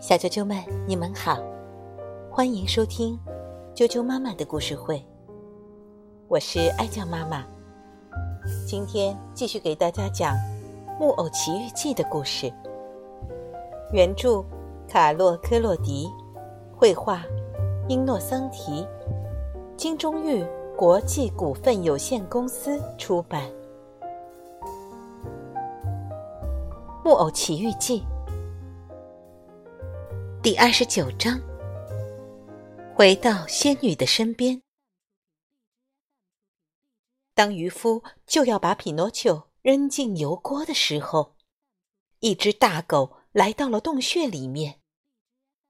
小啾啾们，你们好，欢迎收听啾啾妈妈的故事会。我是爱酱妈妈，今天继续给大家讲《木偶奇遇记》的故事。原著：卡洛·科洛迪，绘画：英诺桑提，金钟玉国际股份有限公司出版。《木偶奇遇记》第二十九章：回到仙女的身边。当渔夫就要把匹诺丘扔进油锅的时候，一只大狗来到了洞穴里面。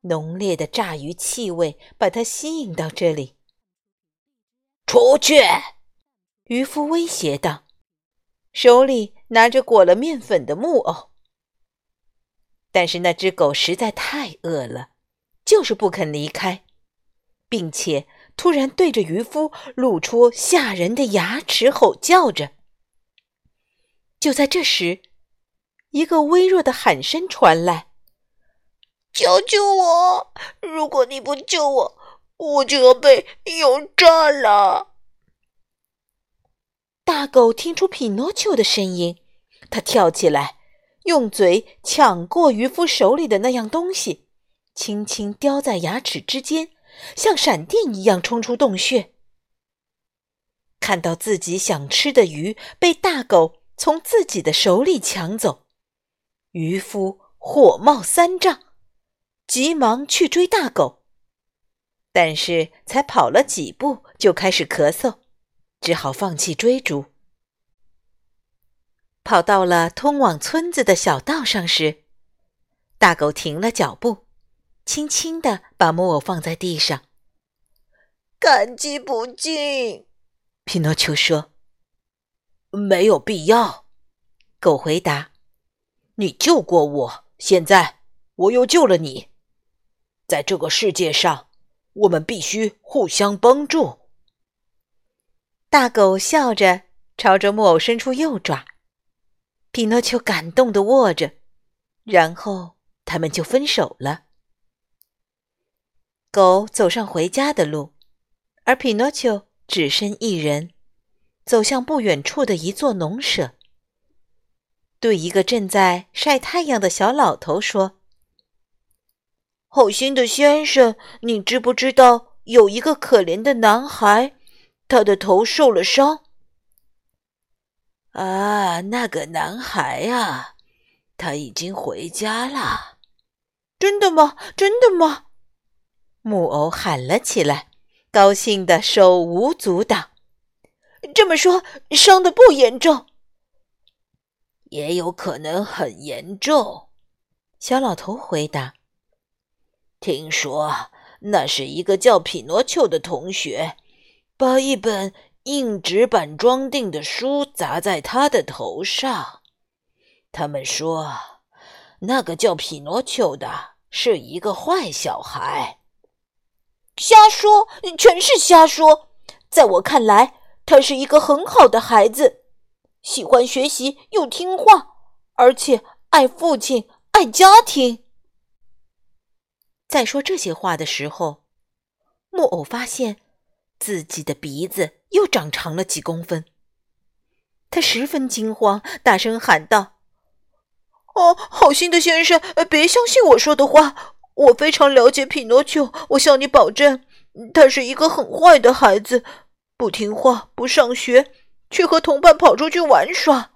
浓烈的炸鱼气味把它吸引到这里。出去！渔夫威胁道，手里拿着裹了面粉的木偶。但是那只狗实在太饿了，就是不肯离开，并且。突然对着渔夫露出吓人的牙齿，吼叫着。就在这时，一个微弱的喊声传来：“救救我！如果你不救我，我就要被油炸了！”大狗听出匹诺丘的声音，它跳起来，用嘴抢过渔夫手里的那样东西，轻轻叼在牙齿之间。像闪电一样冲出洞穴，看到自己想吃的鱼被大狗从自己的手里抢走，渔夫火冒三丈，急忙去追大狗，但是才跑了几步就开始咳嗽，只好放弃追逐。跑到了通往村子的小道上时，大狗停了脚步。轻轻地把木偶放在地上，感激不尽。匹诺丘说：“没有必要。”狗回答：“你救过我，现在我又救了你。在这个世界上，我们必须互相帮助。”大狗笑着朝着木偶伸出右爪，匹诺丘感动的握着，然后他们就分手了。狗走上回家的路，而匹诺丘只身一人，走向不远处的一座农舍，对一个正在晒太阳的小老头说：“好心的先生，你知不知道有一个可怜的男孩，他的头受了伤？”“啊，那个男孩啊，他已经回家了。”“真的吗？真的吗？”木偶喊了起来，高兴的手舞足蹈。这么说，伤的不严重？也有可能很严重。小老头回答：“听说那是一个叫匹诺丘的同学，把一本硬纸板装订的书砸在他的头上。他们说，那个叫匹诺丘的是一个坏小孩。”瞎说，全是瞎说！在我看来，他是一个很好的孩子，喜欢学习又听话，而且爱父亲、爱家庭。在说这些话的时候，木偶发现自己的鼻子又长长了几公分。他十分惊慌，大声喊道：“哦，好心的先生，别相信我说的话。”我非常了解匹诺丘，我向你保证，他是一个很坏的孩子，不听话，不上学，却和同伴跑出去玩耍。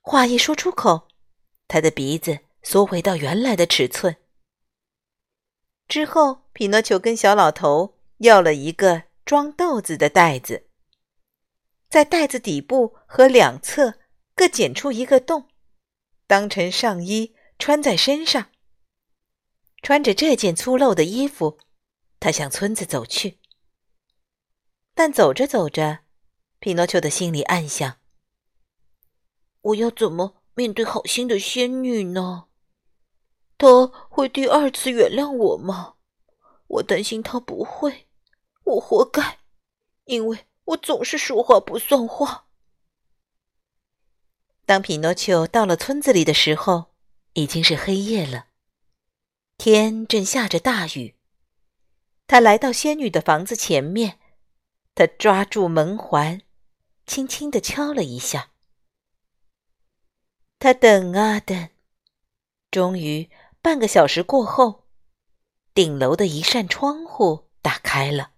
话一说出口，他的鼻子缩回到原来的尺寸。之后，匹诺丘跟小老头要了一个装豆子的袋子，在袋子底部和两侧各剪出一个洞，当成上衣穿在身上。穿着这件粗陋的衣服，他向村子走去。但走着走着，匹诺丘的心里暗想：“我要怎么面对好心的仙女呢？她会第二次原谅我吗？我担心她不会。我活该，因为我总是说话不算话。”当匹诺丘到了村子里的时候，已经是黑夜了，天正下着大雨。他来到仙女的房子前面，他抓住门环，轻轻地敲了一下。他等啊等，终于半个小时过后，顶楼的一扇窗户打开了。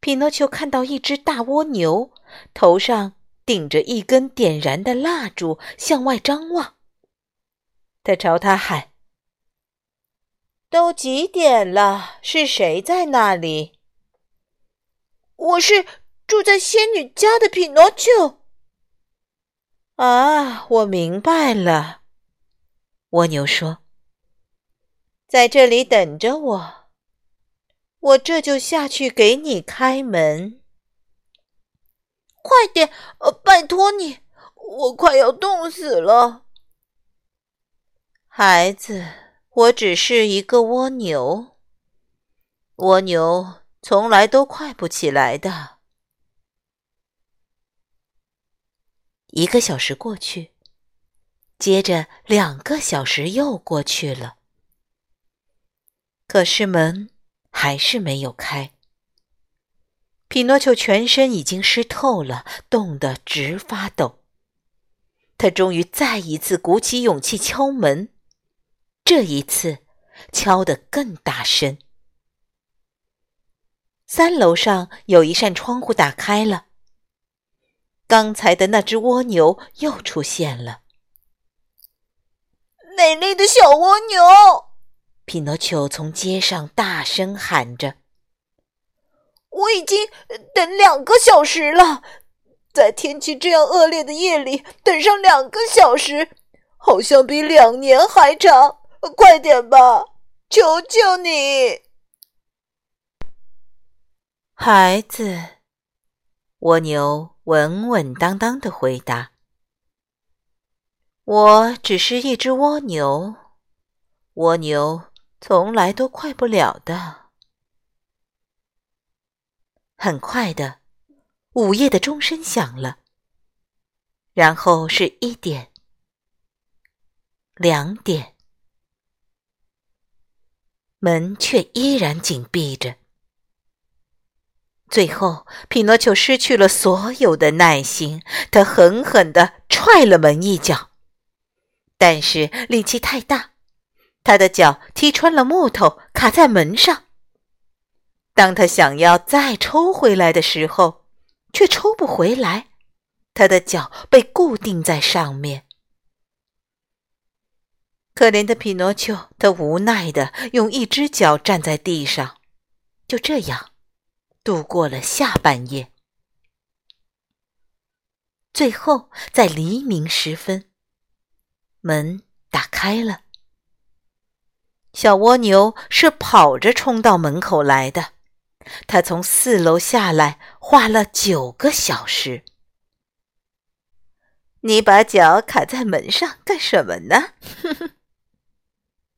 匹诺丘看到一只大蜗牛，头上顶着一根点燃的蜡烛，向外张望。他朝他喊：“都几点了？是谁在那里？”“我是住在仙女家的匹诺丘。”“啊，我明白了。”蜗牛说，“在这里等着我，我这就下去给你开门。快点，呃，拜托你，我快要冻死了。”孩子，我只是一个蜗牛。蜗牛从来都快不起来的。一个小时过去，接着两个小时又过去了，可是门还是没有开。匹诺丘全身已经湿透了，冻得直发抖。他终于再一次鼓起勇气敲门。这一次，敲得更大声。三楼上有一扇窗户打开了，刚才的那只蜗牛又出现了。美丽的小蜗牛，匹诺丘从街上大声喊着：“我已经等两个小时了，在天气这样恶劣的夜里等上两个小时，好像比两年还长。”快点吧，求求你，孩子。蜗牛稳稳当当的回答：“我只是一只蜗牛，蜗牛从来都快不了的。”很快的，午夜的钟声响了，然后是一点、两点。门却依然紧闭着。最后，匹诺丘失去了所有的耐心，他狠狠地踹了门一脚，但是力气太大，他的脚踢穿了木头，卡在门上。当他想要再抽回来的时候，却抽不回来，他的脚被固定在上面。可怜的匹诺丘，他无奈的用一只脚站在地上，就这样度过了下半夜。最后，在黎明时分，门打开了。小蜗牛是跑着冲到门口来的，它从四楼下来，花了九个小时。你把脚卡在门上干什么呢？呵呵。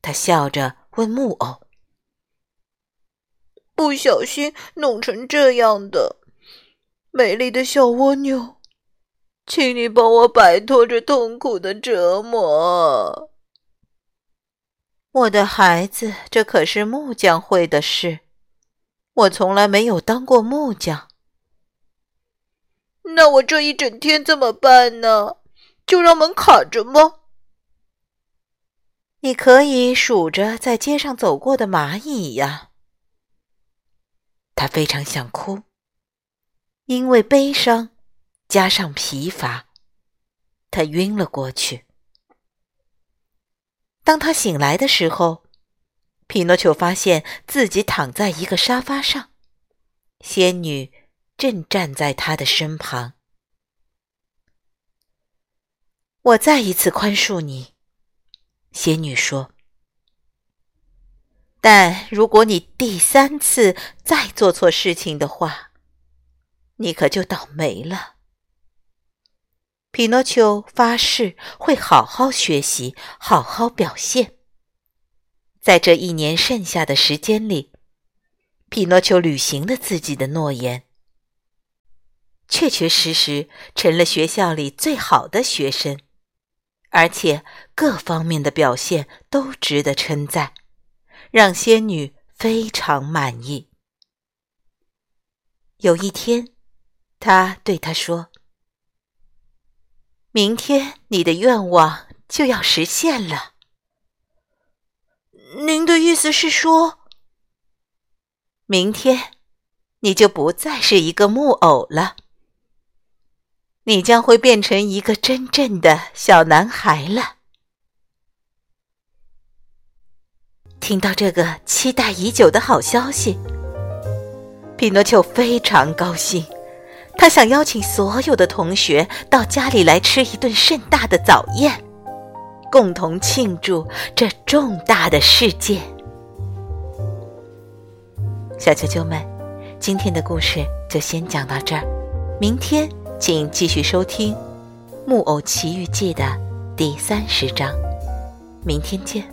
他笑着问木偶：“不小心弄成这样的，美丽的小蜗牛，请你帮我摆脱这痛苦的折磨。”我的孩子，这可是木匠会的事，我从来没有当过木匠。那我这一整天怎么办呢？就让门卡着吗？你可以数着在街上走过的蚂蚁呀。他非常想哭，因为悲伤加上疲乏，他晕了过去。当他醒来的时候，匹诺丘发现自己躺在一个沙发上，仙女正站在他的身旁。我再一次宽恕你。仙女说：“但如果你第三次再做错事情的话，你可就倒霉了。”匹诺丘发誓会好好学习，好好表现。在这一年剩下的时间里，匹诺丘履行了自己的诺言，确确实实成了学校里最好的学生。而且各方面的表现都值得称赞，让仙女非常满意。有一天，他对她说：“明天你的愿望就要实现了。”您的意思是说，明天你就不再是一个木偶了，你将会变成一个真正的小男孩了。听到这个期待已久的好消息，匹诺丘非常高兴，他想邀请所有的同学到家里来吃一顿盛大的早宴。共同庆祝这重大的事件，小啾啾们，今天的故事就先讲到这儿，明天请继续收听《木偶奇遇记》的第三十章，明天见。